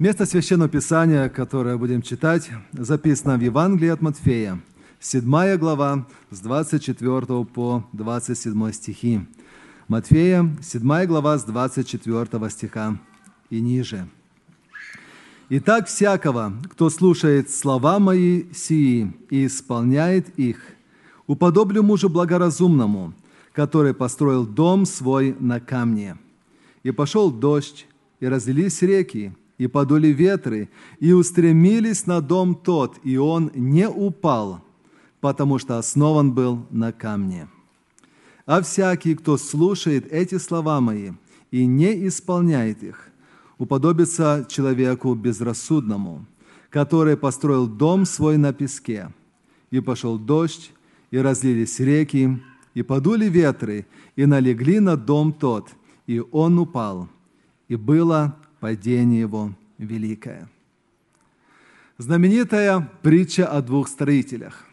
Место Священного Писания, которое будем читать, записано в Евангелии от Матфея, 7 глава, с 24 по 27 стихи. Матфея, 7 глава, с 24 стиха и ниже. «Итак, всякого, кто слушает слова мои сии и исполняет их, уподоблю мужу благоразумному, который построил дом свой на камне. И пошел дождь, и разлились реки, и подули ветры, и устремились на дом тот, и он не упал, потому что основан был на камне. А всякий, кто слушает эти слова мои и не исполняет их, уподобится человеку безрассудному, который построил дом свой на песке, и пошел дождь, и разлились реки, и подули ветры, и налегли на дом тот, и он упал, и было падение его великое. Знаменитая притча о двух строителях.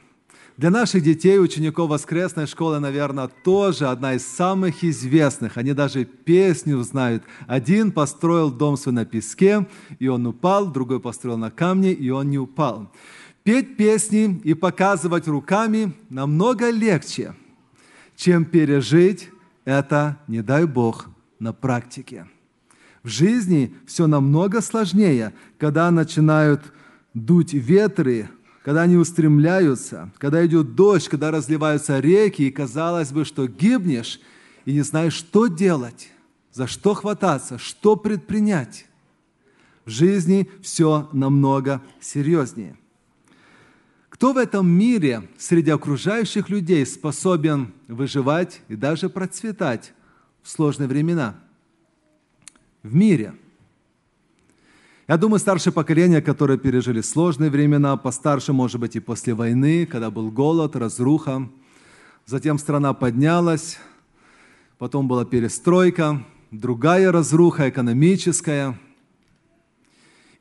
Для наших детей, учеников воскресной школы, наверное, тоже одна из самых известных. Они даже песню знают. Один построил дом свой на песке, и он упал, другой построил на камне, и он не упал. Петь песни и показывать руками намного легче, чем пережить это, не дай Бог, на практике. В жизни все намного сложнее, когда начинают дуть ветры, когда они устремляются, когда идет дождь, когда разливаются реки, и казалось бы, что гибнешь, и не знаешь, что делать, за что хвататься, что предпринять. В жизни все намного серьезнее. Кто в этом мире среди окружающих людей способен выживать и даже процветать в сложные времена? В мире – я думаю, старшее поколение, которое пережили сложные времена, постарше, может быть, и после войны, когда был голод, разруха. Затем страна поднялась, потом была перестройка, другая разруха экономическая.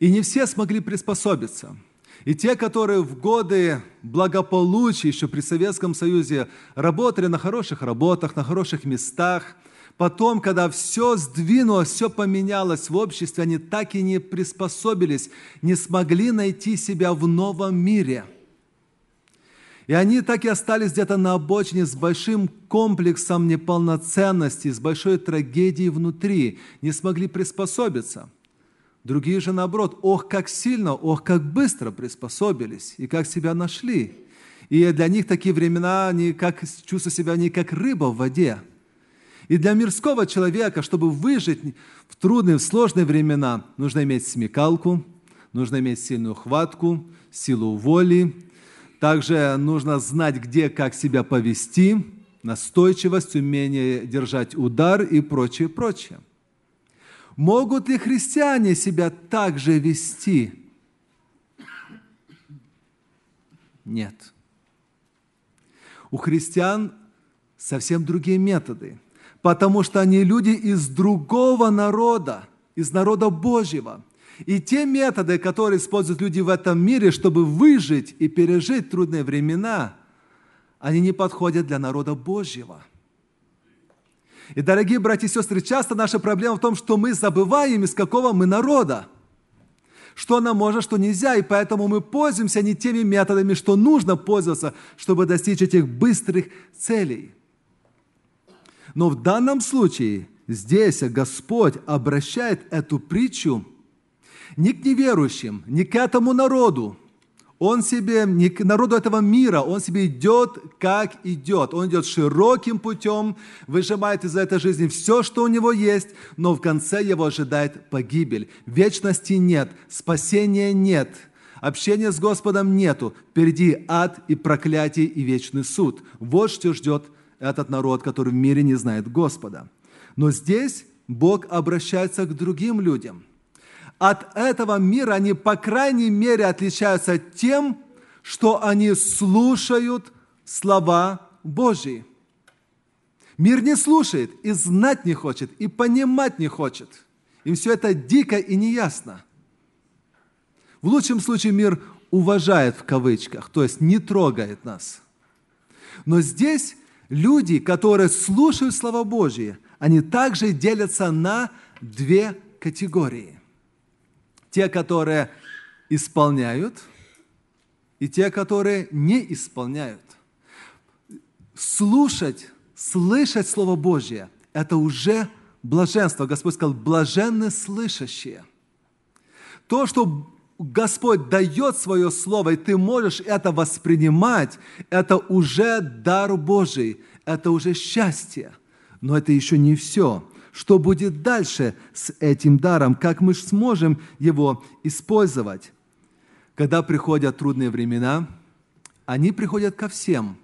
И не все смогли приспособиться. И те, которые в годы благополучия еще при Советском Союзе работали на хороших работах, на хороших местах – Потом, когда все сдвинулось, все поменялось в обществе, они так и не приспособились, не смогли найти себя в новом мире. И они так и остались где-то на обочине с большим комплексом неполноценности, с большой трагедией внутри, не смогли приспособиться. Другие же наоборот, ох, как сильно, ох, как быстро приспособились и как себя нашли. И для них такие времена, они как, чувствуют себя они как рыба в воде – и для мирского человека, чтобы выжить в трудные, в сложные времена, нужно иметь смекалку, нужно иметь сильную хватку, силу воли. Также нужно знать, где, как себя повести, настойчивость, умение держать удар и прочее, прочее. Могут ли христиане себя так же вести? Нет. У христиан совсем другие методы – потому что они люди из другого народа, из народа Божьего. И те методы, которые используют люди в этом мире, чтобы выжить и пережить трудные времена, они не подходят для народа Божьего. И, дорогие братья и сестры, часто наша проблема в том, что мы забываем, из какого мы народа. Что нам можно, что нельзя, и поэтому мы пользуемся не теми методами, что нужно пользоваться, чтобы достичь этих быстрых целей. Но в данном случае здесь Господь обращает эту притчу не к неверующим, не к этому народу. Он себе, не к народу этого мира, он себе идет, как идет. Он идет широким путем, выжимает из этой жизни все, что у него есть, но в конце его ожидает погибель. Вечности нет, спасения нет, общения с Господом нету. Впереди ад и проклятие и вечный суд. Вот что ждет этот народ, который в мире не знает Господа. Но здесь Бог обращается к другим людям. От этого мира они, по крайней мере, отличаются тем, что они слушают слова Божьи. Мир не слушает, и знать не хочет, и понимать не хочет. Им все это дико и неясно. В лучшем случае мир уважает в кавычках, то есть не трогает нас. Но здесь Люди, которые слушают Слово Божие, они также делятся на две категории. те, которые исполняют, и те, которые не исполняют. Слушать, слышать Слово Божье – это уже блаженство. Господь сказал, блаженны слышащие. То, что Господь дает свое слово, и ты можешь это воспринимать, это уже дар Божий, это уже счастье. Но это еще не все. Что будет дальше с этим даром? Как мы сможем его использовать? Когда приходят трудные времена, они приходят ко всем,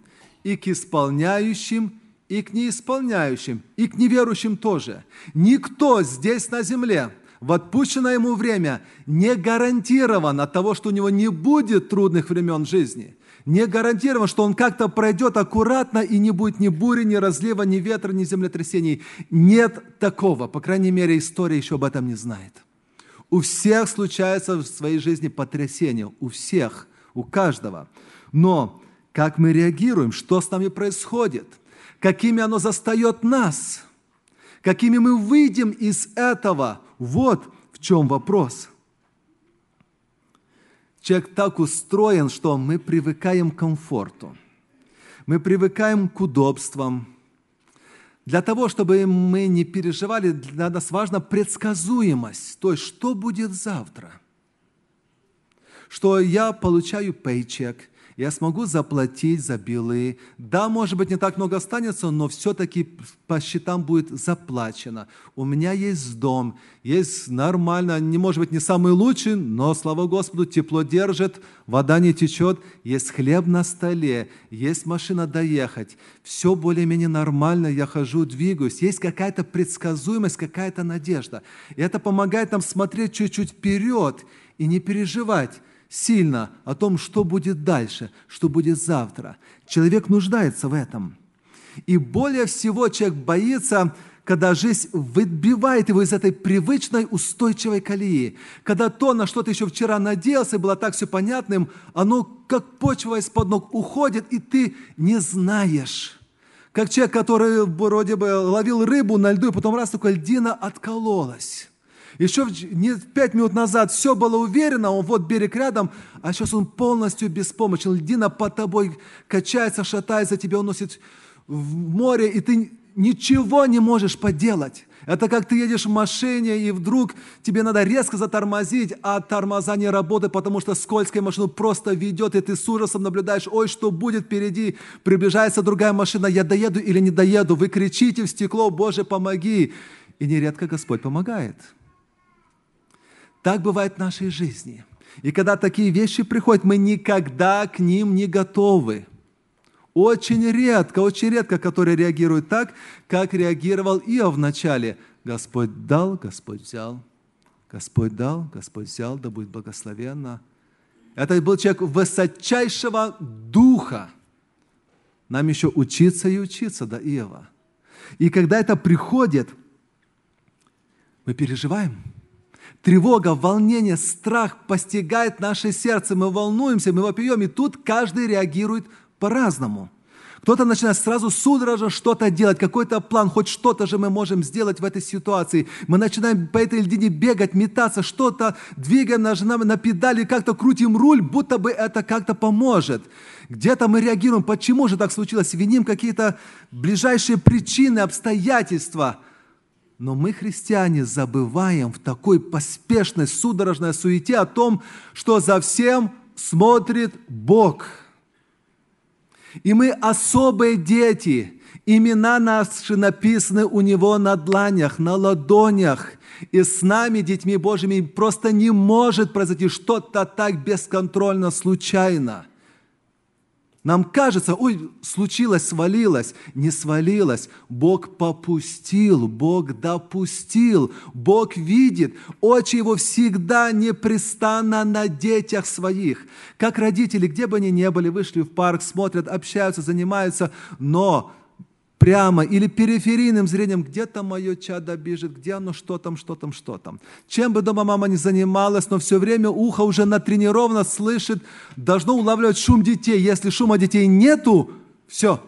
и к исполняющим, и к неисполняющим, и к неверующим тоже. Никто здесь на земле – в отпущенное ему время не гарантирован от того, что у него не будет трудных времен жизни. Не гарантирован, что он как-то пройдет аккуратно и не будет ни бури, ни разлива, ни ветра, ни землетрясений. Нет такого. По крайней мере, история еще об этом не знает. У всех случается в своей жизни потрясение. У всех, у каждого. Но как мы реагируем, что с нами происходит, какими оно застает нас, какими мы выйдем из этого – вот в чем вопрос. Человек так устроен, что мы привыкаем к комфорту. Мы привыкаем к удобствам. Для того, чтобы мы не переживали, для нас важна предсказуемость. То есть, что будет завтра? Что я получаю пейчек – я смогу заплатить за билы. Да, может быть, не так много останется, но все-таки по счетам будет заплачено. У меня есть дом, есть нормально, не может быть не самый лучший, но, слава Господу, тепло держит, вода не течет, есть хлеб на столе, есть машина доехать. Все более-менее нормально, я хожу, двигаюсь. Есть какая-то предсказуемость, какая-то надежда. И это помогает нам смотреть чуть-чуть вперед и не переживать сильно о том, что будет дальше, что будет завтра. Человек нуждается в этом. И более всего человек боится, когда жизнь выбивает его из этой привычной устойчивой колеи. Когда то, на что ты еще вчера надеялся, было так все понятным, оно как почва из-под ног уходит, и ты не знаешь. Как человек, который вроде бы ловил рыбу на льду, и потом раз такая льдина откололась. Еще пять минут назад все было уверенно, он вот берег рядом, а сейчас он полностью беспомощен. Льдина под тобой качается, шатается, тебя уносит в море, и ты ничего не можешь поделать. Это как ты едешь в машине, и вдруг тебе надо резко затормозить, а тормоза не работают, потому что скользкая машина просто ведет, и ты с ужасом наблюдаешь, ой, что будет впереди, приближается другая машина, я доеду или не доеду, вы кричите в стекло, Боже, помоги. И нередко Господь помогает. Так бывает в нашей жизни. И когда такие вещи приходят, мы никогда к ним не готовы. Очень редко, очень редко, которые реагируют так, как реагировал Иов вначале. Господь дал, Господь взял. Господь дал, Господь взял, да будет благословенно. Это был человек высочайшего духа. Нам еще учиться и учиться до Иова. И когда это приходит, мы переживаем – тревога, волнение, страх постигает наше сердце, мы волнуемся, мы вопием, и тут каждый реагирует по-разному. Кто-то начинает сразу судорожно что-то делать, какой-то план, хоть что-то же мы можем сделать в этой ситуации. Мы начинаем по этой льдине бегать, метаться, что-то двигаем, нажимаем на педали, как-то крутим руль, будто бы это как-то поможет. Где-то мы реагируем, почему же так случилось, виним какие-то ближайшие причины, обстоятельства – но мы, христиане, забываем в такой поспешной, судорожной суете о том, что за всем смотрит Бог. И мы особые дети. Имена наши написаны у Него на дланях, на ладонях. И с нами, детьми Божьими, просто не может произойти что-то так бесконтрольно, случайно – нам кажется, ой, случилось, свалилось. Не свалилось. Бог попустил, Бог допустил, Бог видит. Очи Его всегда непрестанно на детях своих. Как родители, где бы они ни были, вышли в парк, смотрят, общаются, занимаются, но прямо или периферийным зрением, где то мое чадо бежит, где оно, что там, что там, что там. Чем бы дома мама ни занималась, но все время ухо уже натренировано, слышит, должно улавливать шум детей. Если шума детей нету, все,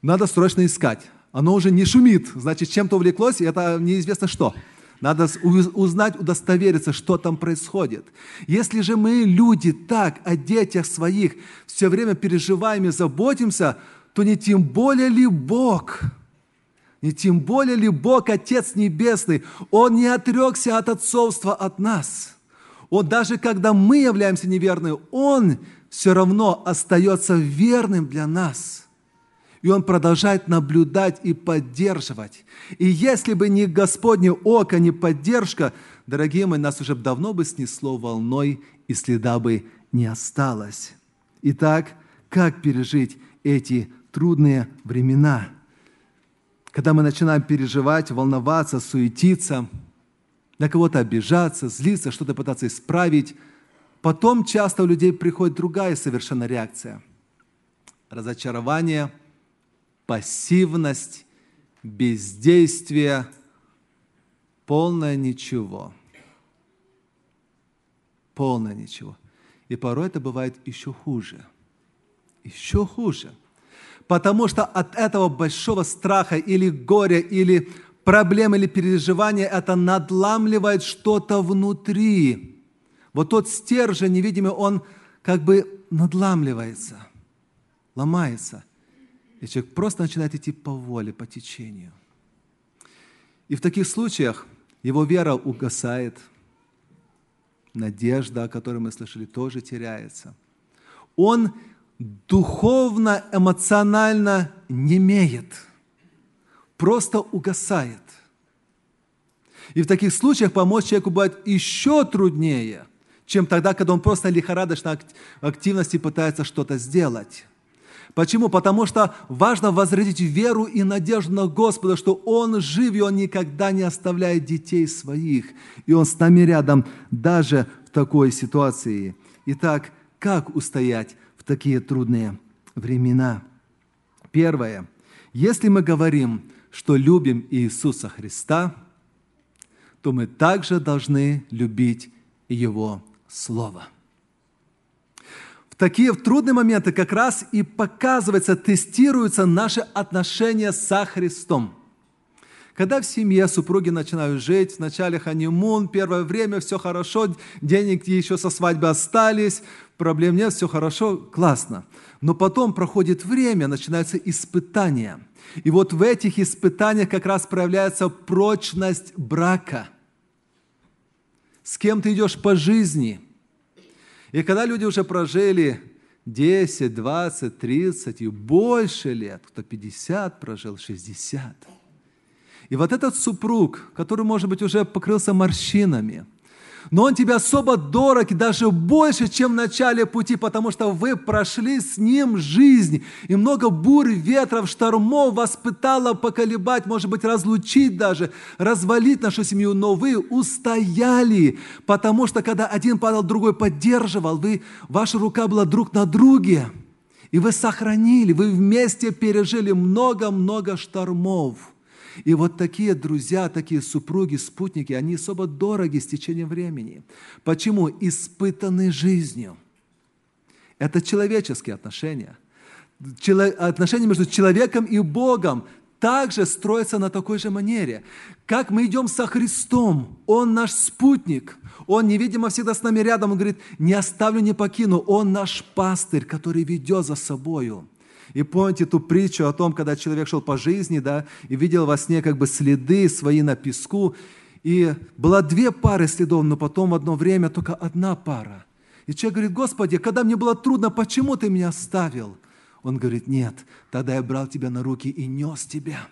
надо срочно искать. Оно уже не шумит, значит, чем-то увлеклось, и это неизвестно что. Надо узнать, удостовериться, что там происходит. Если же мы, люди, так о детях своих все время переживаем и заботимся, то не тем более ли Бог, не тем более ли Бог, Отец Небесный, Он не отрекся от отцовства от нас. Он даже когда мы являемся неверными, Он все равно остается верным для нас. И Он продолжает наблюдать и поддерживать. И если бы не Господне око, не поддержка, дорогие мои, нас уже давно бы снесло волной, и следа бы не осталось. Итак, как пережить эти трудные времена? Когда мы начинаем переживать, волноваться, суетиться, на кого-то обижаться, злиться, что-то пытаться исправить, потом часто у людей приходит другая совершенно реакция. Разочарование – пассивность, бездействие, полное ничего. Полное ничего. И порой это бывает еще хуже. Еще хуже. Потому что от этого большого страха или горя, или проблем, или переживания это надламливает что-то внутри. Вот тот стержень невидимый, он как бы надламливается, ломается. И человек просто начинает идти по воле, по течению. И в таких случаях его вера угасает, надежда, о которой мы слышали, тоже теряется. Он духовно, эмоционально не имеет, просто угасает. И в таких случаях помочь человеку бывает еще труднее, чем тогда, когда он просто лихорадочно активности пытается что-то сделать. Почему? Потому что важно возродить веру и надежду на Господа, что Он жив, и Он никогда не оставляет детей своих. И Он с нами рядом даже в такой ситуации. Итак, как устоять в такие трудные времена? Первое. Если мы говорим, что любим Иисуса Христа, то мы также должны любить Его Слово такие трудные моменты как раз и показывается, тестируются наши отношения со Христом. Когда в семье супруги начинают жить, вначале ханимун, первое время все хорошо, денег еще со свадьбы остались, проблем нет, все хорошо, классно. Но потом проходит время, начинаются испытания. И вот в этих испытаниях как раз проявляется прочность брака. С кем ты идешь по жизни – и когда люди уже прожили 10, 20, 30 и больше лет, кто 50 прожил, 60. И вот этот супруг, который, может быть, уже покрылся морщинами – но Он тебе особо дорог и даже больше, чем в начале пути, потому что вы прошли с Ним жизнь. И много бурь, ветров, штормов вас пытало поколебать, может быть, разлучить даже, развалить нашу семью, но вы устояли, потому что когда один падал, другой поддерживал, вы, ваша рука была друг на друге, и вы сохранили, вы вместе пережили много-много штормов. И вот такие друзья, такие супруги, спутники, они особо дороги с течением времени. Почему? Испытаны жизнью. Это человеческие отношения. Отношения между человеком и Богом также строятся на такой же манере. Как мы идем со Христом, Он наш спутник, Он невидимо всегда с нами рядом, Он говорит, не оставлю, не покину, Он наш пастырь, который ведет за собою. И помните ту притчу о том, когда человек шел по жизни, да, и видел во сне как бы следы свои на песку, и было две пары следов, но потом в одно время только одна пара. И человек говорит, Господи, когда мне было трудно, почему Ты меня оставил? Он говорит, нет, тогда я брал тебя на руки и нес тебя.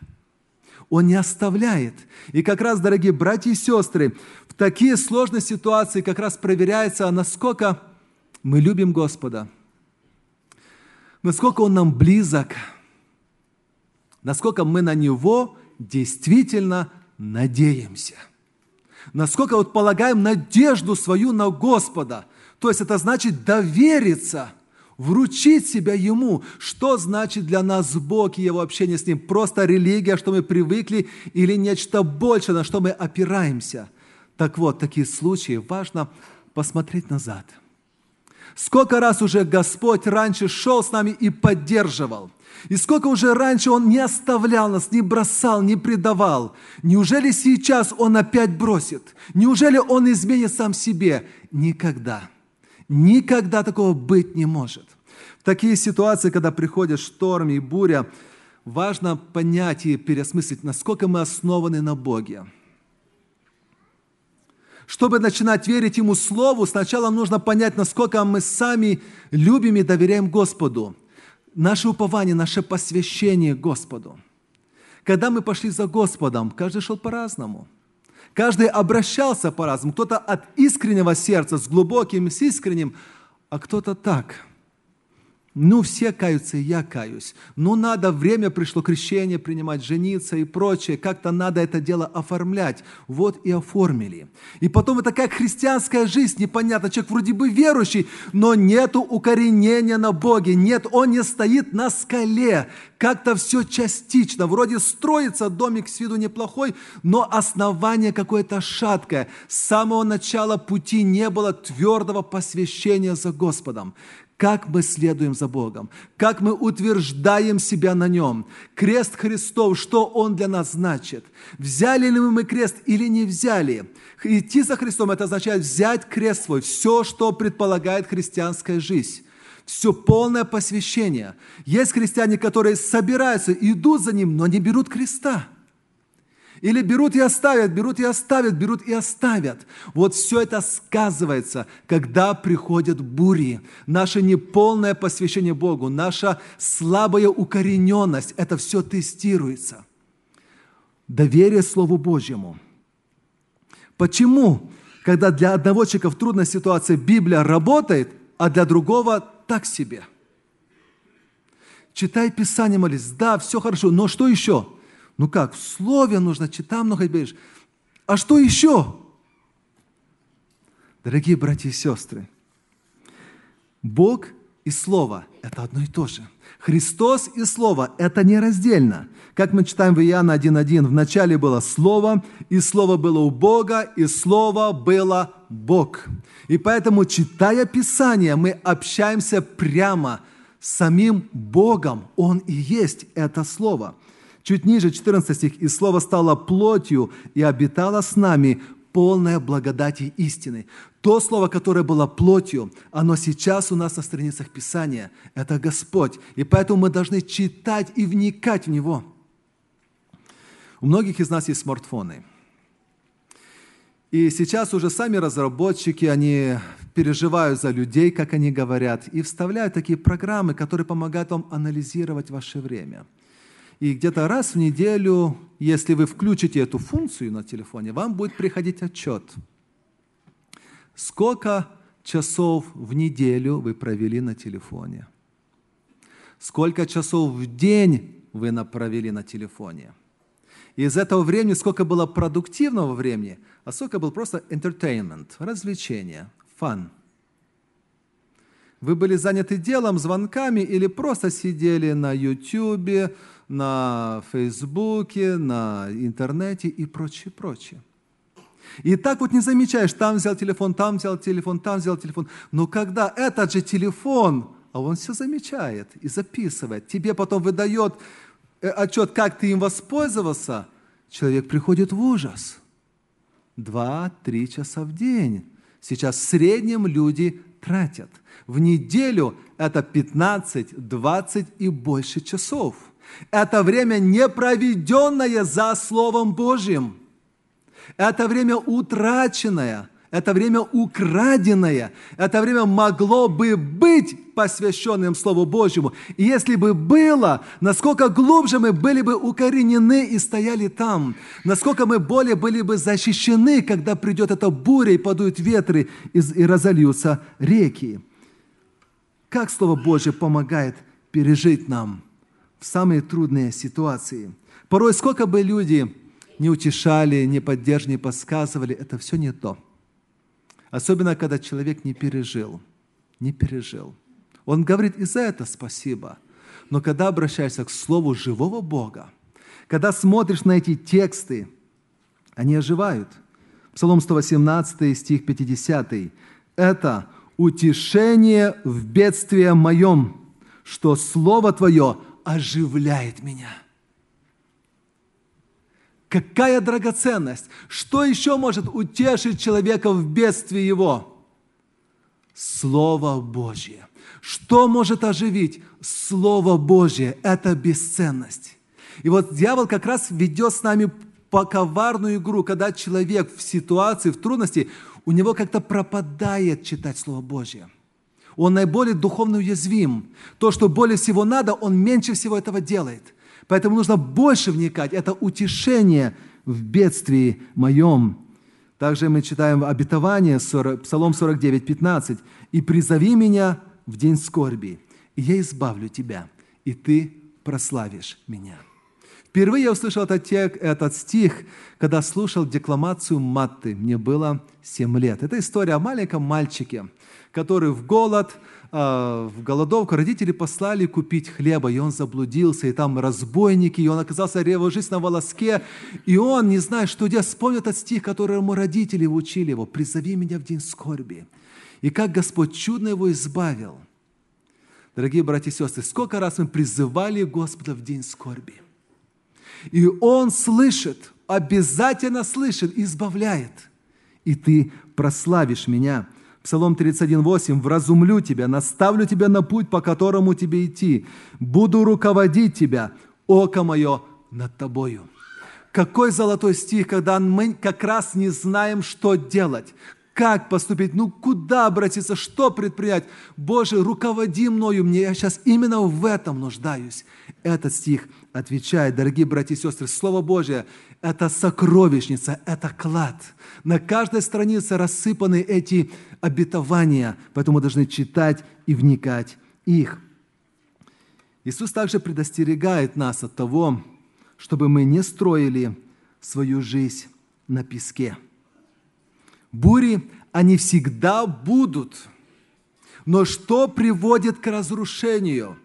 Он не оставляет. И как раз, дорогие братья и сестры, в такие сложные ситуации как раз проверяется, насколько мы любим Господа – насколько Он нам близок, насколько мы на Него действительно надеемся, насколько вот полагаем надежду свою на Господа. То есть это значит довериться, вручить себя Ему. Что значит для нас Бог и Его общение с Ним? Просто религия, что мы привыкли, или нечто большее, на что мы опираемся? Так вот, такие случаи важно посмотреть назад – Сколько раз уже Господь раньше шел с нами и поддерживал. И сколько уже раньше Он не оставлял нас, не бросал, не предавал. Неужели сейчас Он опять бросит? Неужели Он изменит сам себе? Никогда. Никогда такого быть не может. В такие ситуации, когда приходит шторм и буря, важно понять и переосмыслить, насколько мы основаны на Боге. Чтобы начинать верить Ему Слову, сначала нужно понять, насколько мы сами любим и доверяем Господу. Наше упование, наше посвящение Господу. Когда мы пошли за Господом, каждый шел по-разному. Каждый обращался по-разному. Кто-то от искреннего сердца, с глубоким, с искренним, а кто-то так – ну, все каются, и я каюсь. Ну, надо, время пришло крещение принимать, жениться и прочее. Как-то надо это дело оформлять. Вот и оформили. И потом это как христианская жизнь, непонятно. Человек вроде бы верующий, но нету укоренения на Боге. Нет, он не стоит на скале. Как-то все частично. Вроде строится домик с виду неплохой, но основание какое-то шаткое. С самого начала пути не было твердого посвящения за Господом как мы следуем за Богом, как мы утверждаем себя на Нем. Крест Христов, что Он для нас значит? Взяли ли мы крест или не взяли? Идти за Христом – это означает взять крест свой, все, что предполагает христианская жизнь. Все полное посвящение. Есть христиане, которые собираются, идут за Ним, но не берут креста – или берут и оставят, берут и оставят, берут и оставят. Вот все это сказывается, когда приходят бури. Наше неполное посвящение Богу, наша слабая укорененность, это все тестируется. Доверие Слову Божьему. Почему, когда для одного человека в трудной ситуации Библия работает, а для другого так себе? Читай Писание, молись. Да, все хорошо, но что еще? Ну как, в слове нужно читать много берешь. А что еще? Дорогие братья и сестры, Бог и Слово – это одно и то же. Христос и Слово – это нераздельно. Как мы читаем в Иоанна 1.1, в начале было Слово, и Слово было у Бога, и Слово было Бог. И поэтому, читая Писание, мы общаемся прямо с самим Богом. Он и есть это Слово – Чуть ниже, 14 стих, «И Слово стало плотью и обитало с нами, полное благодати истины». То Слово, которое было плотью, оно сейчас у нас на страницах Писания. Это Господь. И поэтому мы должны читать и вникать в Него. У многих из нас есть смартфоны. И сейчас уже сами разработчики, они переживают за людей, как они говорят, и вставляют такие программы, которые помогают вам анализировать ваше время – и где-то раз в неделю, если вы включите эту функцию на телефоне, вам будет приходить отчет. Сколько часов в неделю вы провели на телефоне? Сколько часов в день вы провели на телефоне? И из этого времени сколько было продуктивного времени, а сколько было просто entertainment, развлечение, фан. Вы были заняты делом, звонками или просто сидели на YouTube, на Фейсбуке, на интернете и прочее, прочее. И так вот не замечаешь, там взял телефон, там взял телефон, там взял телефон. Но когда этот же телефон, а он все замечает и записывает, тебе потом выдает э, отчет, как ты им воспользовался, человек приходит в ужас. Два-три часа в день. Сейчас в среднем люди тратят. В неделю это 15, 20 и больше часов – это время не проведенное за Словом Божьим. Это время утраченное. Это время украденное. Это время могло бы быть посвященным Слову Божьему. И если бы было, насколько глубже мы были бы укоренены и стояли там, насколько мы более были бы защищены, когда придет эта буря и подуют ветры и, разольются реки. Как Слово Божье помогает пережить нам – в самые трудные ситуации. Порой сколько бы люди не утешали, не поддерживали, не подсказывали, это все не то. Особенно, когда человек не пережил, не пережил. Он говорит и за это спасибо. Но когда обращаешься к Слову живого Бога, когда смотришь на эти тексты, они оживают. Псалом 118, стих 50. Это утешение в бедствии моем, что Слово Твое оживляет меня. Какая драгоценность! Что еще может утешить человека в бедствии его? Слово Божье. Что может оживить? Слово Божье – это бесценность. И вот дьявол как раз ведет с нами по коварную игру, когда человек в ситуации, в трудности, у него как-то пропадает читать Слово Божье. Он наиболее духовно уязвим. То, что более всего надо, он меньше всего этого делает. Поэтому нужно больше вникать. Это утешение в бедствии моем. Также мы читаем обетование, Псалом 49, 15. «И призови меня в день скорби, и я избавлю тебя, и ты прославишь меня». Впервые я услышал этот, тек, этот стих, когда слушал декламацию Матты. Мне было 7 лет. Это история о маленьком мальчике, который в голод, в голодовку родители послали купить хлеба, и он заблудился, и там разбойники, и он оказался его жизнь на волоске, и он, не зная, что делать, вспомнил этот стих, который ему родители учили его, «Призови меня в день скорби». И как Господь чудно его избавил. Дорогие братья и сестры, сколько раз мы призывали Господа в день скорби – и Он слышит, обязательно слышит, избавляет. И ты прославишь меня. Псалом 31:8. «Вразумлю тебя, наставлю тебя на путь, по которому тебе идти. Буду руководить тебя, око мое над тобою». Какой золотой стих, когда мы как раз не знаем, что делать, как поступить, ну куда обратиться, что предпринять. Боже, руководи мною, мне я сейчас именно в этом нуждаюсь. Этот стих отвечает, дорогие братья и сестры, Слово Божье – это сокровищница, это клад. На каждой странице рассыпаны эти обетования, поэтому мы должны читать и вникать их. Иисус также предостерегает нас от того, чтобы мы не строили свою жизнь на песке – Бури, они всегда будут. Но что приводит к разрушению?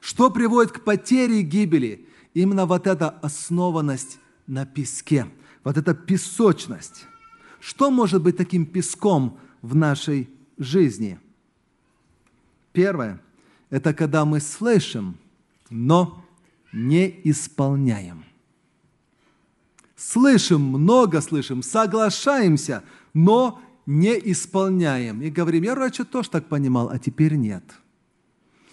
Что приводит к потере и гибели? Именно вот эта основанность на песке, вот эта песочность. Что может быть таким песком в нашей жизни? Первое – это когда мы слышим, но не исполняем. Слышим, много слышим, соглашаемся – но не исполняем. И говорим, я раньше тоже так понимал, а теперь нет.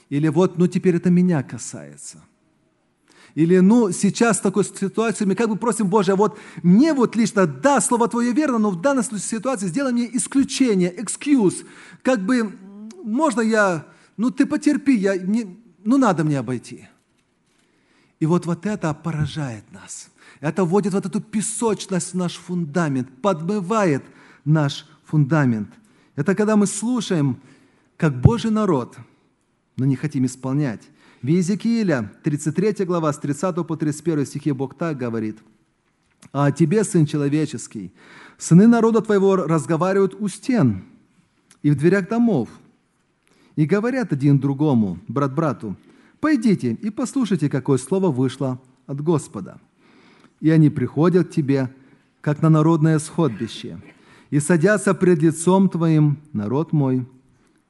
Или вот, ну теперь это меня касается. Или, ну, сейчас такой ситуации мы как бы просим, Боже, вот мне вот лично, да, Слово Твое верно, но в данной ситуации сделай мне исключение, excuse. Как бы, можно я, ну, ты потерпи, я, не, ну, надо мне обойти. И вот, вот это поражает нас. Это вводит вот эту песочность в наш фундамент, подмывает наш фундамент. Это когда мы слушаем, как Божий народ, но не хотим исполнять. В Иезекииля, 33 глава, с 30 по 31 стихе Бог так говорит. «А тебе, Сын Человеческий, сыны народа твоего разговаривают у стен и в дверях домов, и говорят один другому, брат брату, пойдите и послушайте, какое слово вышло от Господа. И они приходят к тебе, как на народное сходбище, и садятся пред лицом Твоим, народ мой,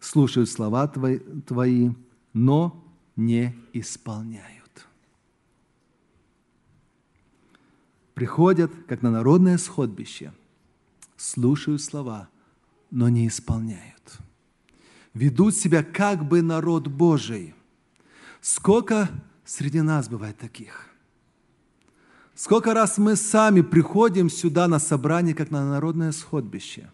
слушают слова твои но не исполняют. Приходят, как на народное сходбище, слушают слова, но не исполняют. Ведут себя как бы народ Божий. Сколько среди нас бывает таких – Сколько раз мы сами приходим сюда на собрание, как на народное сходбище.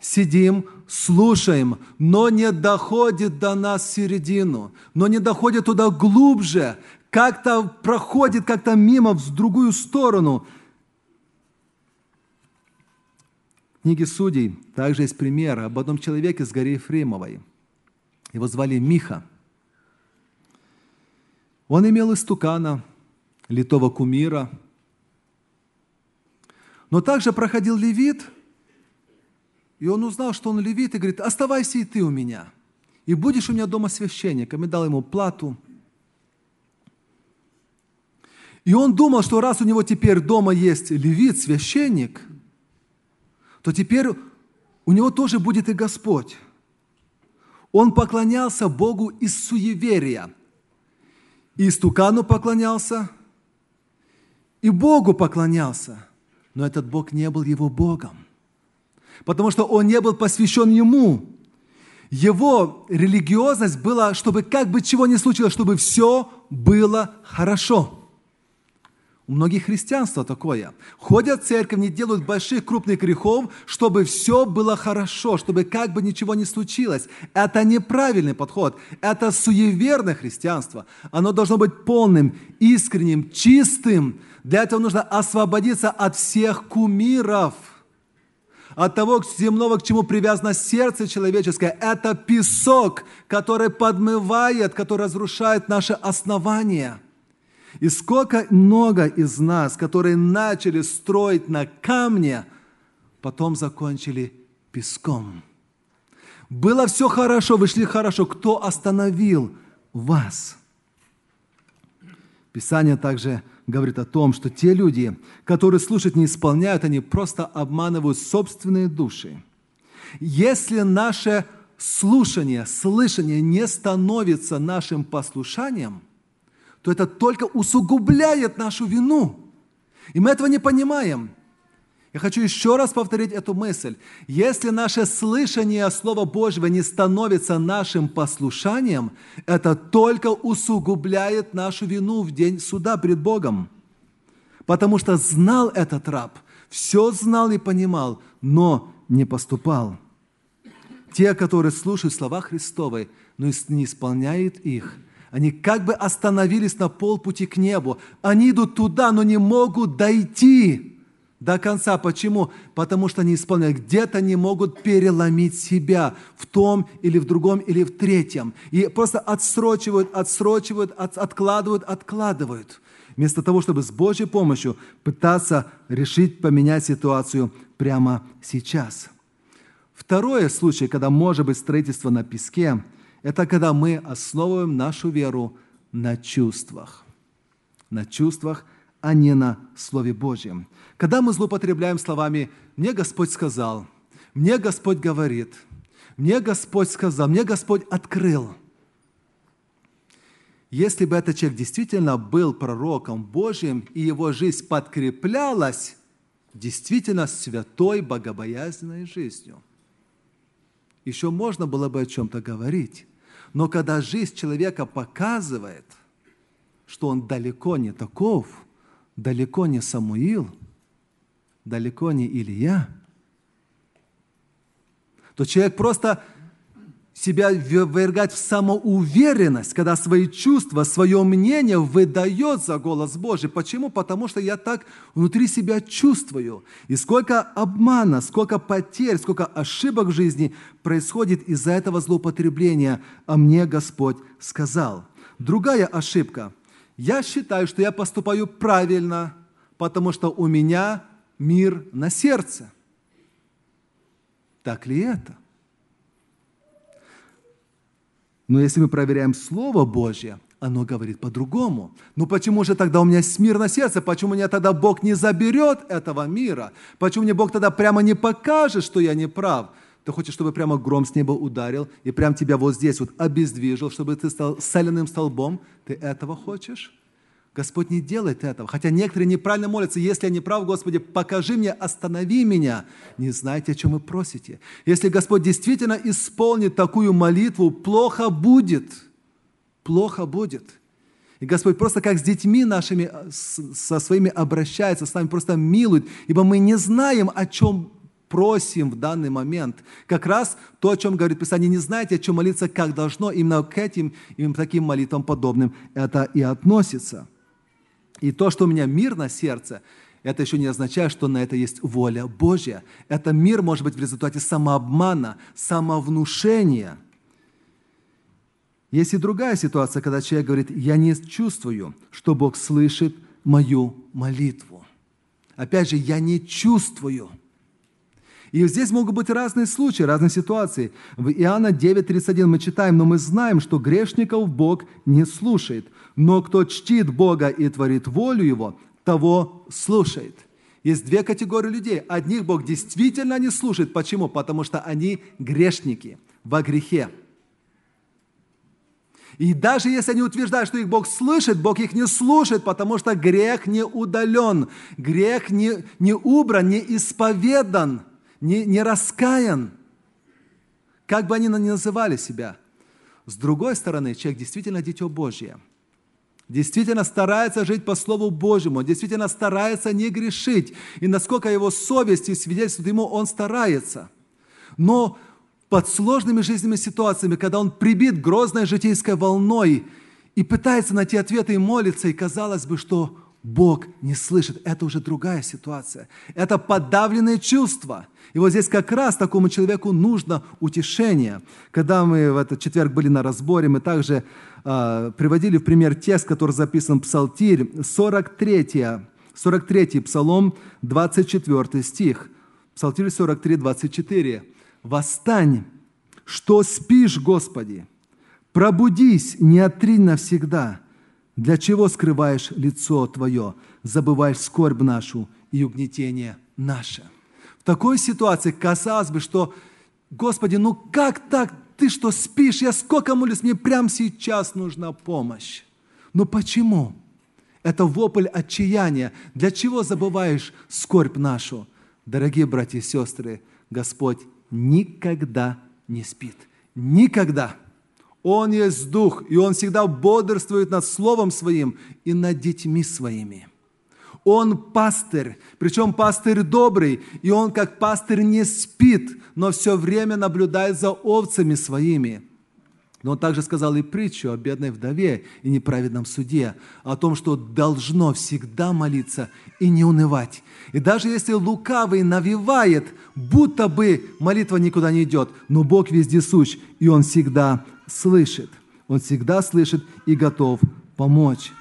Сидим, слушаем, но не доходит до нас середину, но не доходит туда глубже, как-то проходит как-то мимо в другую сторону. В книге Судей также есть пример об одном человеке с горы Ефремовой. Его звали Миха. Он имел истукана – литого кумира. Но также проходил левит, и он узнал, что он левит, и говорит, оставайся и ты у меня, и будешь у меня дома священником. И дал ему плату. И он думал, что раз у него теперь дома есть левит, священник, то теперь у него тоже будет и Господь. Он поклонялся Богу из суеверия. И стукану поклонялся, и Богу поклонялся. Но этот Бог не был его Богом, потому что он не был посвящен ему. Его религиозность была, чтобы как бы чего ни случилось, чтобы все было хорошо. У многих христианство такое. Ходят в церковь, не делают больших крупных грехов, чтобы все было хорошо, чтобы как бы ничего не случилось. Это неправильный подход. Это суеверное христианство. Оно должно быть полным, искренним, чистым. Для этого нужно освободиться от всех кумиров – от того земного, к чему привязано сердце человеческое. Это песок, который подмывает, который разрушает наше основание. И сколько много из нас, которые начали строить на камне, потом закончили песком. Было все хорошо, вы шли хорошо. Кто остановил вас? Писание также говорит о том, что те люди, которые слушают, не исполняют, они просто обманывают собственные души. Если наше слушание, слышание не становится нашим послушанием, то это только усугубляет нашу вину. И мы этого не понимаем. Я хочу еще раз повторить эту мысль. Если наше слышание Слова Божьего не становится нашим послушанием, это только усугубляет нашу вину в день суда пред Богом. Потому что знал этот раб, все знал и понимал, но не поступал. Те, которые слушают слова Христовы, но не исполняют их – они как бы остановились на полпути к небу. Они идут туда, но не могут дойти до конца. Почему? Потому что они исполняют. Где-то не могут переломить себя в том или в другом или в третьем. И просто отсрочивают, отсрочивают, от, откладывают, откладывают. Вместо того, чтобы с Божьей помощью пытаться решить, поменять ситуацию прямо сейчас. Второе случай, когда может быть строительство на песке – это когда мы основываем нашу веру на чувствах. На чувствах, а не на Слове Божьем. Когда мы злоупотребляем словами «мне Господь сказал», «мне Господь говорит», «мне Господь сказал», «мне Господь открыл», если бы этот человек действительно был пророком Божьим, и его жизнь подкреплялась действительно святой, богобоязненной жизнью, еще можно было бы о чем-то говорить. Но когда жизнь человека показывает, что он далеко не таков, далеко не Самуил, далеко не Илья, то человек просто себя ввергать в самоуверенность, когда свои чувства, свое мнение выдает за голос Божий. Почему? Потому что я так внутри себя чувствую. И сколько обмана, сколько потерь, сколько ошибок в жизни происходит из-за этого злоупотребления, а мне Господь сказал. Другая ошибка. Я считаю, что я поступаю правильно, потому что у меня мир на сердце. Так ли это? Но если мы проверяем Слово Божье, оно говорит по-другому. Ну почему же тогда у меня мир на сердце? Почему мне тогда Бог не заберет этого мира? Почему мне Бог тогда прямо не покажет, что я не прав? Ты хочешь, чтобы прямо гром с неба ударил и прям тебя вот здесь вот обездвижил, чтобы ты стал соляным столбом? Ты этого хочешь? Господь не делает этого. Хотя некоторые неправильно молятся. Если я не прав, Господи, покажи мне, останови меня. Не знаете, о чем вы просите. Если Господь действительно исполнит такую молитву, плохо будет. Плохо будет. И Господь просто как с детьми нашими, со своими обращается, с нами просто милует, ибо мы не знаем, о чем просим в данный момент. Как раз то, о чем говорит Писание, не знаете, о чем молиться, как должно, именно к этим, именно таким молитвам подобным это и относится. И то, что у меня мир на сердце, это еще не означает, что на это есть воля Божья. Это мир может быть в результате самообмана, самовнушения. Есть и другая ситуация, когда человек говорит, я не чувствую, что Бог слышит мою молитву. Опять же, я не чувствую. И здесь могут быть разные случаи, разные ситуации. В Иоанна 9.31 мы читаем, но мы знаем, что грешников Бог не слушает. Но кто чтит Бога и творит волю Его, того слушает. Есть две категории людей. Одних Бог действительно не слушает. Почему? Потому что они грешники во грехе. И даже если они утверждают, что их Бог слышит, Бог их не слушает, потому что грех не удален, грех не, не убран, не исповедан, не, не раскаян. Как бы они ни называли себя. С другой стороны, человек действительно дитё Божье. Действительно старается жить по Слову Божьему, действительно старается не грешить. И насколько его совесть и свидетельствует ему, он старается. Но под сложными жизненными ситуациями, когда он прибит грозной житейской волной и пытается найти ответы и молится, и казалось бы, что Бог не слышит. Это уже другая ситуация. Это подавленные чувства. И вот здесь как раз такому человеку нужно утешение. Когда мы в этот четверг были на разборе, мы также э, приводили в пример текст, который записан в Псалтирь, 43, 43 Псалом, 24 стих. Псалтирь 43, 24 восстань, что спишь, Господи, пробудись, не отринь навсегда. Для чего скрываешь лицо Твое, забываешь скорбь нашу и угнетение наше? В такой ситуации казалось бы, что, Господи, ну как так? Ты что, спишь? Я сколько молюсь, мне прямо сейчас нужна помощь. Но почему? Это вопль отчаяния. Для чего забываешь скорбь нашу? Дорогие братья и сестры, Господь никогда не спит. Никогда. Он есть Дух, и Он всегда бодрствует над Словом Своим и над детьми Своими. Он пастырь, причем пастырь добрый, и он как пастырь не спит, но все время наблюдает за овцами своими. Но он также сказал и притчу о бедной вдове и неправедном суде, о том, что должно всегда молиться и не унывать. И даже если лукавый навевает, будто бы молитва никуда не идет, но Бог везде суч, и Он всегда слышит. Он всегда слышит и готов помочь.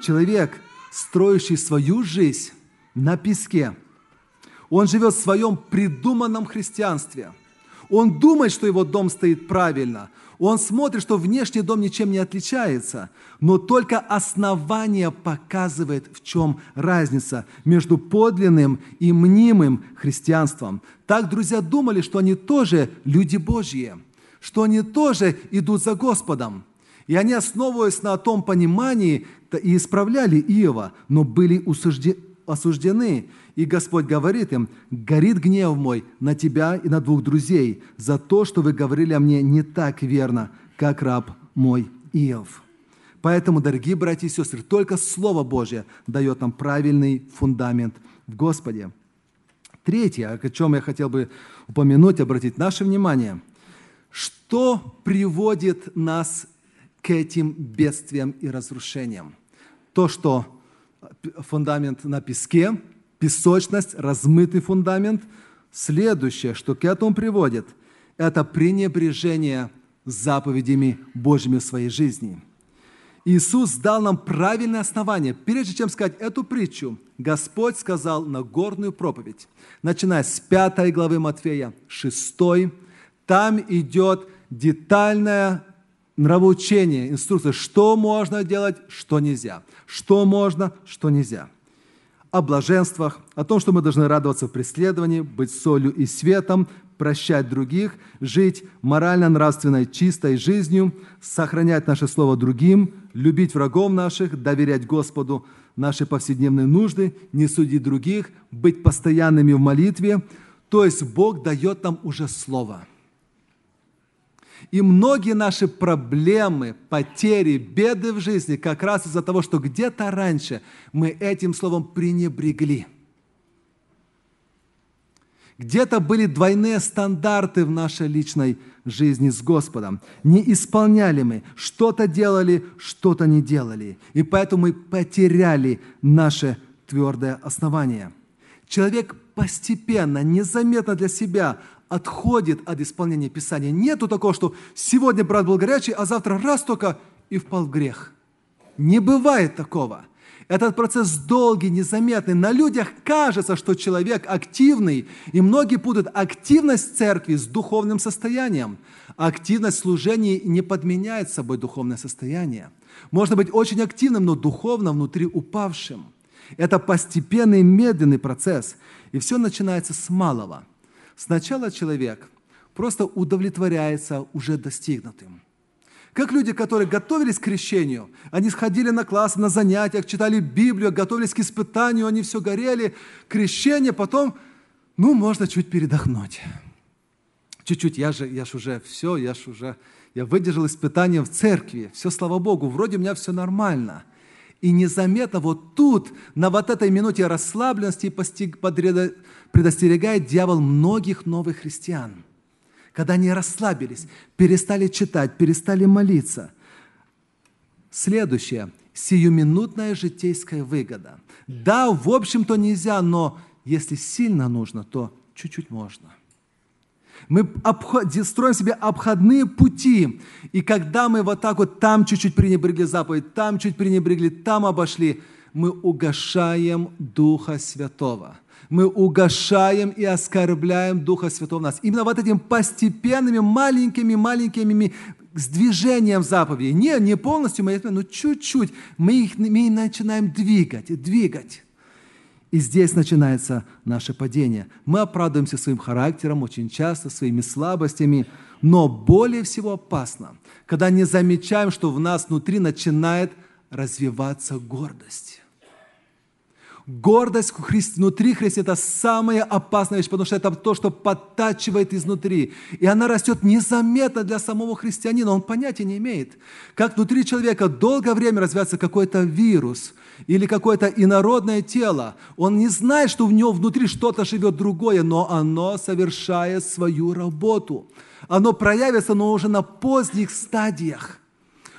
Человек, строящий свою жизнь на песке, он живет в своем придуманном христианстве. Он думает, что его дом стоит правильно – он смотрит, что внешний дом ничем не отличается, но только основание показывает, в чем разница между подлинным и мнимым христианством. Так друзья думали, что они тоже люди Божьи, что они тоже идут за Господом. И они, основываясь на том понимании, и исправляли Иова, но были осуждены. И Господь говорит им, горит гнев мой на тебя и на двух друзей за то, что вы говорили о мне не так верно, как раб мой Иов. Поэтому, дорогие братья и сестры, только Слово Божье дает нам правильный фундамент в Господе. Третье, о чем я хотел бы упомянуть, обратить наше внимание, что приводит нас к этим бедствиям и разрушениям? То, что фундамент на песке – песочность, размытый фундамент. Следующее, что к этому приводит, это пренебрежение заповедями Божьими в своей жизни. Иисус дал нам правильное основание. Прежде чем сказать эту притчу, Господь сказал на горную проповедь, начиная с 5 главы Матфея, 6, там идет детальное нравоучение, инструкция, что можно делать, что нельзя, что можно, что нельзя – о блаженствах, о том, что мы должны радоваться в преследовании, быть солью и светом, прощать других, жить морально-нравственной чистой жизнью, сохранять наше слово другим, любить врагов наших, доверять Господу наши повседневные нужды, не судить других, быть постоянными в молитве. То есть Бог дает нам уже слово – и многие наши проблемы, потери, беды в жизни как раз из-за того, что где-то раньше мы этим словом пренебрегли. Где-то были двойные стандарты в нашей личной жизни с Господом. Не исполняли мы, что-то делали, что-то не делали. И поэтому мы потеряли наше твердое основание. Человек постепенно, незаметно для себя отходит от исполнения Писания. Нету такого, что сегодня брат был горячий, а завтра раз только и впал в грех. Не бывает такого. Этот процесс долгий, незаметный. На людях кажется, что человек активный, и многие путают активность церкви с духовным состоянием. Активность служения не подменяет собой духовное состояние. Можно быть очень активным, но духовно внутри упавшим. Это постепенный, медленный процесс. И все начинается с малого – Сначала человек просто удовлетворяется уже достигнутым. Как люди, которые готовились к крещению, они сходили на классы, на занятиях, читали Библию, готовились к испытанию, они все горели, крещение, потом, ну, можно чуть передохнуть. Чуть-чуть, я же, я же уже все, я же уже, я выдержал испытание в церкви, все, слава Богу, вроде у меня все нормально. И незаметно вот тут, на вот этой минуте расслабленности предостерегает дьявол многих новых христиан – когда они расслабились, перестали читать, перестали молиться. Следующее – сиюминутная житейская выгода. Да, в общем-то нельзя, но если сильно нужно, то чуть-чуть можно. Мы обход, строим себе обходные пути. И когда мы вот так вот там чуть-чуть пренебрегли заповедь, там чуть пренебрегли, там обошли, мы угошаем Духа Святого – мы угошаем и оскорбляем Духа Святого в нас. Именно вот этим постепенными, маленькими, маленькими с движением заповедей. Не, не полностью, но чуть-чуть. Мы их мы начинаем двигать, двигать. И здесь начинается наше падение. Мы оправдываемся своим характером очень часто, своими слабостями, но более всего опасно, когда не замечаем, что в нас внутри начинает развиваться гордость. Гордость внутри Христа – это самая опасная вещь, потому что это то, что подтачивает изнутри. И она растет незаметно для самого христианина, он понятия не имеет. Как внутри человека долгое время развивается какой-то вирус или какое-то инородное тело. Он не знает, что в нем внутри что-то живет другое, но оно совершает свою работу. Оно проявится, но уже на поздних стадиях –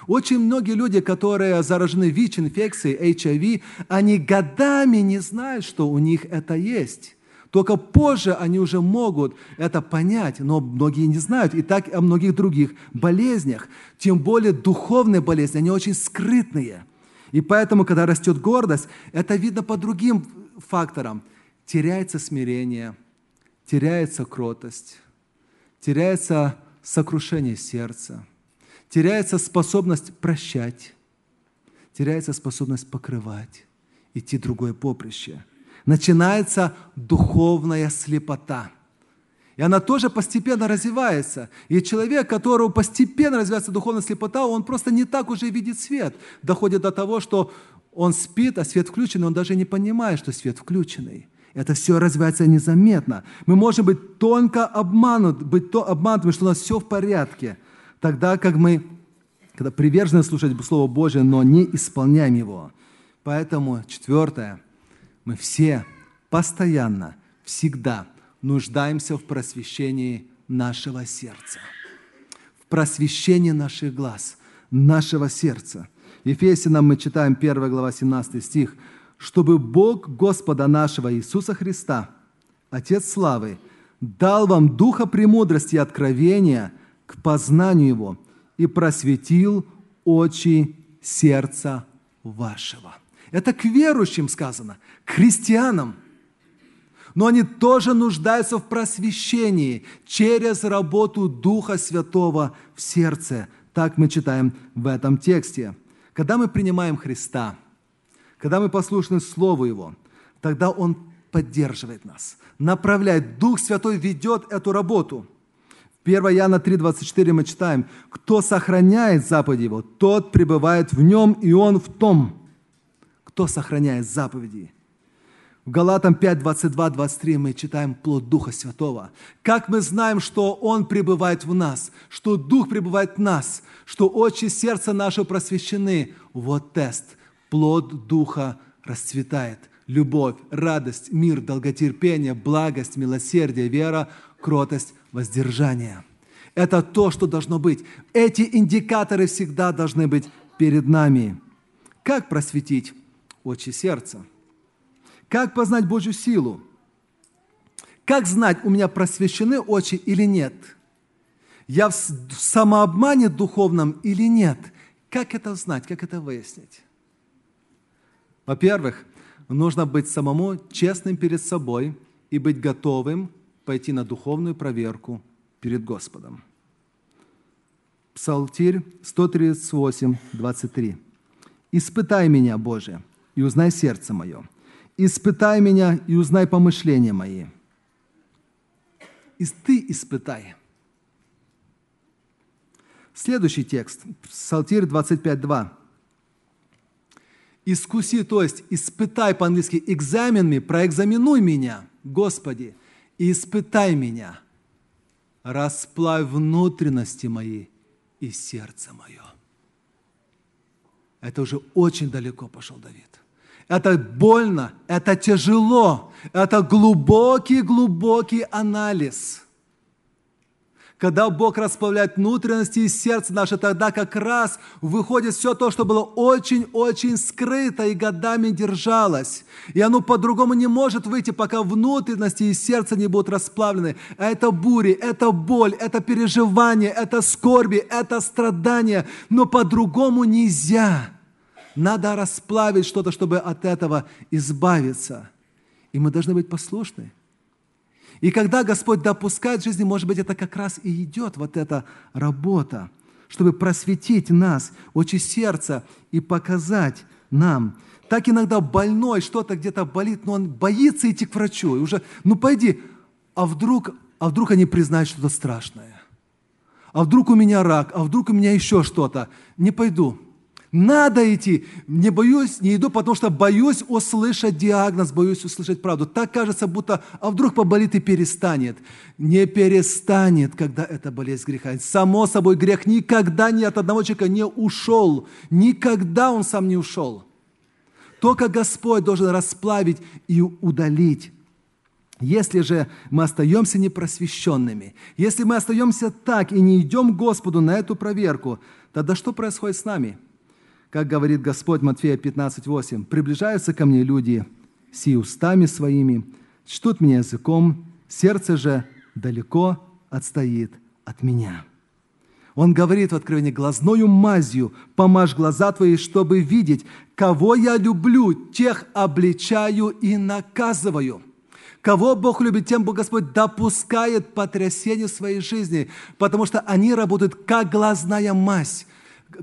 очень многие люди, которые заражены ВИЧ-инфекцией, HIV, они годами не знают, что у них это есть. Только позже они уже могут это понять, но многие не знают. И так о многих других болезнях. Тем более духовные болезни, они очень скрытные. И поэтому, когда растет гордость, это видно по другим факторам. Теряется смирение, теряется кротость, теряется сокрушение сердца – теряется способность прощать, теряется способность покрывать, идти другое поприще. Начинается духовная слепота. И она тоже постепенно развивается. И человек, которого постепенно развивается духовная слепота, он просто не так уже видит свет. Доходит до того, что он спит, а свет включен, и он даже не понимает, что свет включенный. Это все развивается незаметно. Мы можем быть тонко обманут, быть то обманутыми, что у нас все в порядке – тогда как мы, когда привержены слушать Слово Божие, но не исполняем его. Поэтому, четвертое, мы все постоянно, всегда нуждаемся в просвещении нашего сердца, в просвещении наших глаз, нашего сердца. Ефесянам мы читаем 1 глава 17 стих, «Чтобы Бог Господа нашего Иисуса Христа, Отец славы, дал вам духа премудрости и откровения – к познанию Его и просветил очи сердца вашего. Это к верующим сказано, к христианам. Но они тоже нуждаются в просвещении через работу Духа Святого в сердце. Так мы читаем в этом тексте. Когда мы принимаем Христа, когда мы послушны Слову Его, тогда Он поддерживает нас, направляет. Дух Святой ведет эту работу – 1 Иоанна 3,24 мы читаем, «Кто сохраняет заповеди Его, тот пребывает в Нем, и Он в том». Кто сохраняет заповеди? В Галатам 5, 22, 23 мы читаем плод Духа Святого. Как мы знаем, что Он пребывает в нас, что Дух пребывает в нас, что очи сердца нашего просвещены. Вот тест. Плод Духа расцветает. Любовь, радость, мир, долготерпение, благость, милосердие, вера, кротость, воздержание. Это то, что должно быть. Эти индикаторы всегда должны быть перед нами. Как просветить очи сердца? Как познать Божью силу? Как знать, у меня просвещены очи или нет? Я в самообмане духовном или нет? Как это знать, как это выяснить? Во-первых, нужно быть самому честным перед собой и быть готовым пойти на духовную проверку перед Господом. Псалтирь 138, 23. «Испытай меня, Боже, и узнай сердце мое. Испытай меня и узнай помышления мои». И ты испытай. Следующий текст, Псалтирь 25.2. «Искуси, то есть испытай по-английски экзаменами, проэкзаменуй меня, Господи, и испытай меня, расплавь внутренности мои и сердце мое». Это уже очень далеко пошел Давид. Это больно, это тяжело, это глубокий-глубокий анализ – когда Бог расплавляет внутренности и сердце наше, тогда как раз выходит все то, что было очень-очень скрыто и годами держалось. И оно по-другому не может выйти, пока внутренности и сердце не будут расплавлены. Это бури, это боль, это переживание, это скорби, это страдания. Но по-другому нельзя. Надо расплавить что-то, чтобы от этого избавиться. И мы должны быть послушны. И когда Господь допускает в жизни, может быть, это как раз и идет вот эта работа, чтобы просветить нас, очи сердца и показать нам. Так иногда больной что-то где-то болит, но он боится идти к врачу. И уже, ну пойди, а вдруг, а вдруг они признают что-то страшное? А вдруг у меня рак? А вдруг у меня еще что-то? Не пойду. Надо идти. Не боюсь, не иду, потому что боюсь услышать диагноз, боюсь услышать правду. Так кажется, будто, а вдруг поболит и перестанет. Не перестанет, когда это болезнь греха. Само собой, грех никогда ни от одного человека не ушел. Никогда он сам не ушел. Только Господь должен расплавить и удалить. Если же мы остаемся непросвещенными, если мы остаемся так и не идем к Господу на эту проверку, тогда что происходит с нами – как говорит Господь Матфея 15:8, «Приближаются ко мне люди си устами своими, чтут меня языком, сердце же далеко отстоит от меня». Он говорит в Откровении, глазною мазью помажь глаза твои, чтобы видеть, кого я люблю, тех обличаю и наказываю. Кого Бог любит, тем Бог Господь допускает потрясение в своей жизни, потому что они работают как глазная мазь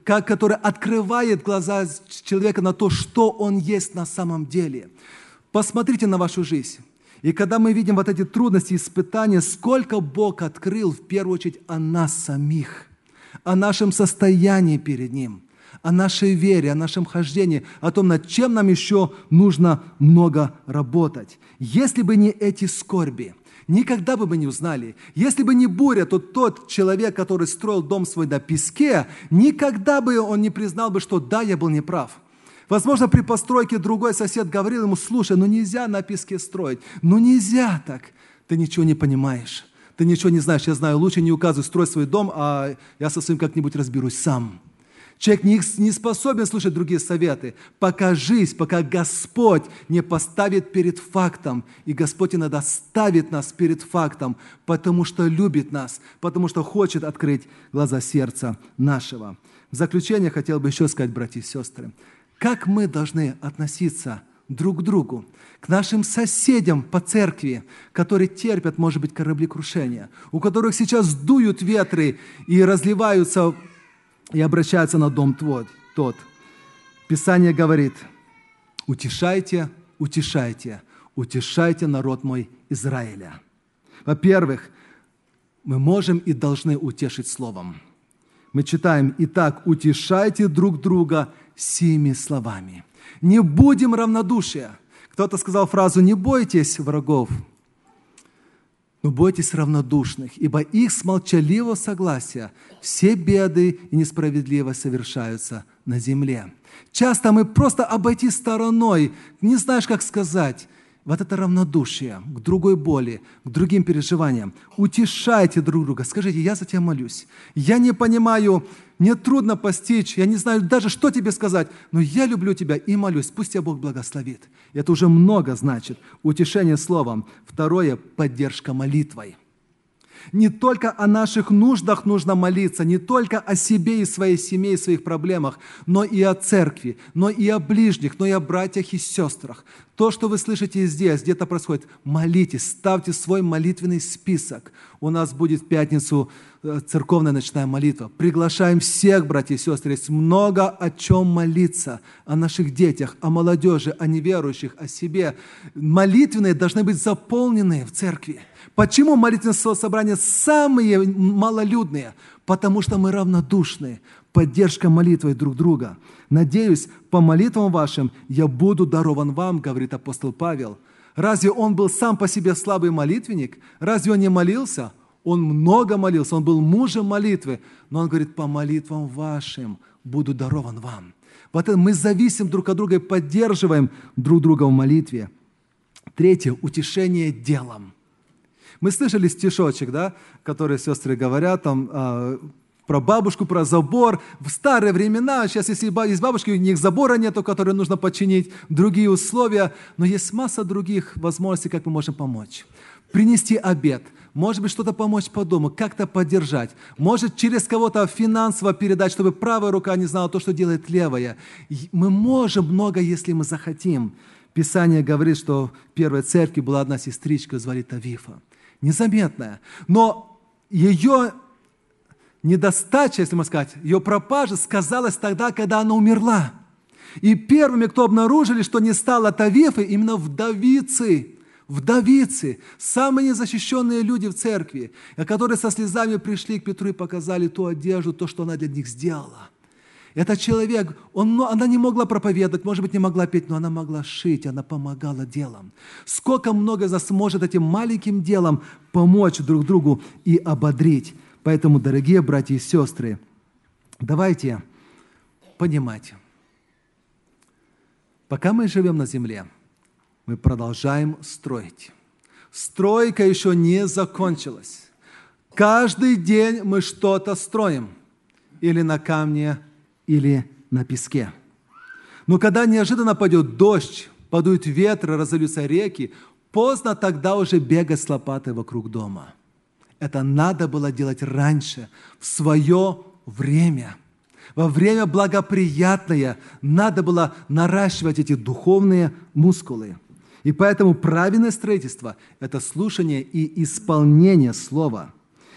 который открывает глаза человека на то, что он есть на самом деле. Посмотрите на вашу жизнь. И когда мы видим вот эти трудности, испытания, сколько Бог открыл в первую очередь о нас самих, о нашем состоянии перед Ним, о нашей вере, о нашем хождении, о том, над чем нам еще нужно много работать. Если бы не эти скорби – никогда бы мы не узнали. Если бы не буря, то тот человек, который строил дом свой на песке, никогда бы он не признал бы, что да, я был неправ. Возможно, при постройке другой сосед говорил ему, слушай, ну нельзя на песке строить, ну нельзя так. Ты ничего не понимаешь, ты ничего не знаешь, я знаю, лучше не указывай, строй свой дом, а я со своим как-нибудь разберусь сам. Человек не, не способен слушать другие советы, пока жизнь, пока Господь не поставит перед фактом. И Господь иногда ставит нас перед фактом, потому что любит нас, потому что хочет открыть глаза сердца нашего. В заключение хотел бы еще сказать, братья и сестры, как мы должны относиться друг к другу, к нашим соседям по церкви, которые терпят, может быть, кораблекрушения, у которых сейчас дуют ветры и разливаются и обращается на дом твой, тот. Писание говорит, утешайте, утешайте, утешайте народ мой Израиля. Во-первых, мы можем и должны утешить словом. Мы читаем, итак, утешайте друг друга сими словами. Не будем равнодушия. Кто-то сказал фразу «не бойтесь врагов», но бойтесь равнодушных, ибо их с молчаливого согласия все беды и несправедливость совершаются на земле. Часто мы просто обойти стороной, не знаешь, как сказать. Вот это равнодушие к другой боли, к другим переживаниям. Утешайте друг друга. Скажите, я за тебя молюсь. Я не понимаю, мне трудно постичь, я не знаю даже, что тебе сказать, но я люблю тебя и молюсь. Пусть тебя Бог благословит. Это уже много значит. Утешение словом. Второе – поддержка молитвой – не только о наших нуждах нужно молиться, не только о себе и своей семье и своих проблемах, но и о церкви, но и о ближних, но и о братьях и сестрах. То, что вы слышите здесь, где-то происходит, молитесь, ставьте свой молитвенный список. У нас будет в пятницу э, церковная ночная молитва. Приглашаем всех, братья и сестры. Есть много о чем молиться. О наших детях, о молодежи, о неверующих, о себе. Молитвенные должны быть заполнены в церкви. Почему молитвенное собрание мы самые малолюдные, потому что мы равнодушны. Поддержка молитвой друг друга. Надеюсь, по молитвам вашим я буду дарован вам, говорит апостол Павел. Разве он был сам по себе слабый молитвенник? Разве он не молился? Он много молился, он был мужем молитвы. Но он говорит, по молитвам вашим буду дарован вам. Вот мы зависим друг от друга и поддерживаем друг друга в молитве. Третье – утешение делом. Мы слышали стишочек, да, который сестры говорят там, э, про бабушку, про забор. В старые времена, сейчас если из бабушки у них забора нету, который нужно починить, другие условия, но есть масса других возможностей, как мы можем помочь. Принести обед, может быть, что-то помочь по дому, как-то поддержать, может через кого-то финансово передать, чтобы правая рука не знала то, что делает левая. Мы можем много, если мы захотим. Писание говорит, что в первой церкви была одна сестричка, звали Тавифа. Незаметная. Но ее недостача, если можно сказать, ее пропажа сказалась тогда, когда она умерла. И первыми, кто обнаружили, что не стало Тавифы, именно вдовицы. Вдовицы, самые незащищенные люди в церкви, которые со слезами пришли к Петру и показали ту одежду, то, что она для них сделала. Этот человек, он, ну, она не могла проповедовать, может быть, не могла петь, но она могла шить, она помогала делом. Сколько много из нас может этим маленьким делом помочь друг другу и ободрить. Поэтому, дорогие братья и сестры, давайте понимать, пока мы живем на земле, мы продолжаем строить. Стройка еще не закончилась. Каждый день мы что-то строим. Или на камне, или на песке. Но когда неожиданно пойдет дождь, подуют ветры, разольются реки, поздно тогда уже бегать с лопатой вокруг дома – это надо было делать раньше, в свое время. Во время благоприятное надо было наращивать эти духовные мускулы. И поэтому правильное строительство – это слушание и исполнение слова.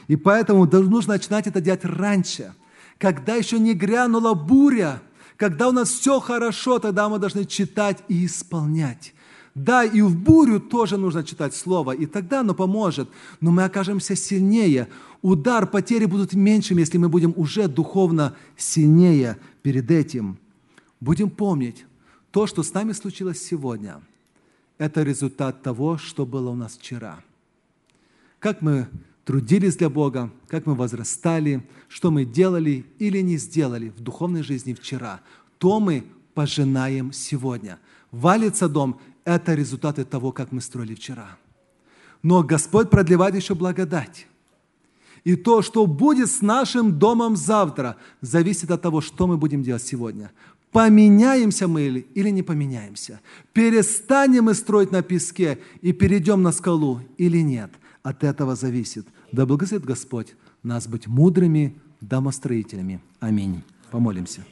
И поэтому нужно начинать это делать раньше, когда еще не грянула буря, когда у нас все хорошо, тогда мы должны читать и исполнять. Да, и в бурю тоже нужно читать Слово, и тогда оно поможет, но мы окажемся сильнее. Удар, потери будут меньшими, если мы будем уже духовно сильнее перед этим. Будем помнить, то, что с нами случилось сегодня, это результат того, что было у нас вчера. Как мы трудились для Бога, как мы возрастали, что мы делали или не сделали в духовной жизни вчера, то мы пожинаем сегодня. Валится дом это результаты того, как мы строили вчера. Но Господь продлевает еще благодать. И то, что будет с нашим домом завтра, зависит от того, что мы будем делать сегодня. Поменяемся мы или не поменяемся? Перестанем мы строить на песке и перейдем на скалу или нет? От этого зависит. Да благословит Господь нас быть мудрыми домостроителями. Аминь. Помолимся.